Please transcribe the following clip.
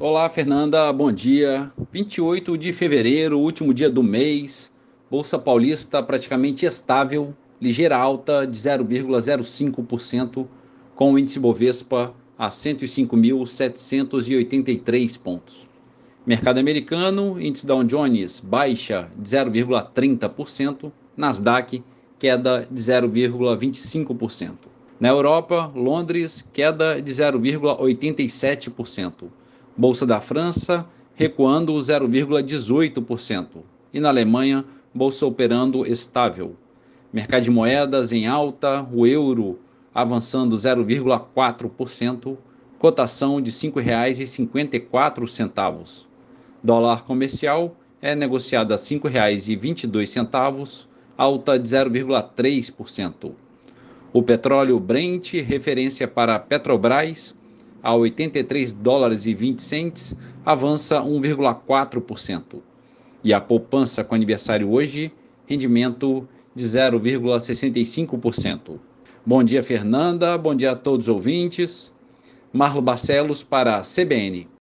Olá, Fernanda, bom dia. 28 de fevereiro, último dia do mês. Bolsa Paulista praticamente estável, ligeira alta de 0,05%, com o índice Bovespa a 105.783 pontos. Mercado americano, índice Dow Jones baixa de 0,30%, Nasdaq queda de 0,25%. Na Europa, Londres queda de 0,87%. Bolsa da França recuando 0,18% e na Alemanha, bolsa operando estável. Mercado de moedas em alta, o euro avançando 0,4%, cotação de R$ 5,54. Dólar comercial é negociado a R$ 5,22, alta de 0,3%. O petróleo Brent, referência para Petrobras, a 83 dólares e 20 centes, avança 1,4%. E a poupança com aniversário hoje, rendimento de 0,65%. Bom dia, Fernanda. Bom dia a todos os ouvintes. Marlo Barcelos para a CBN.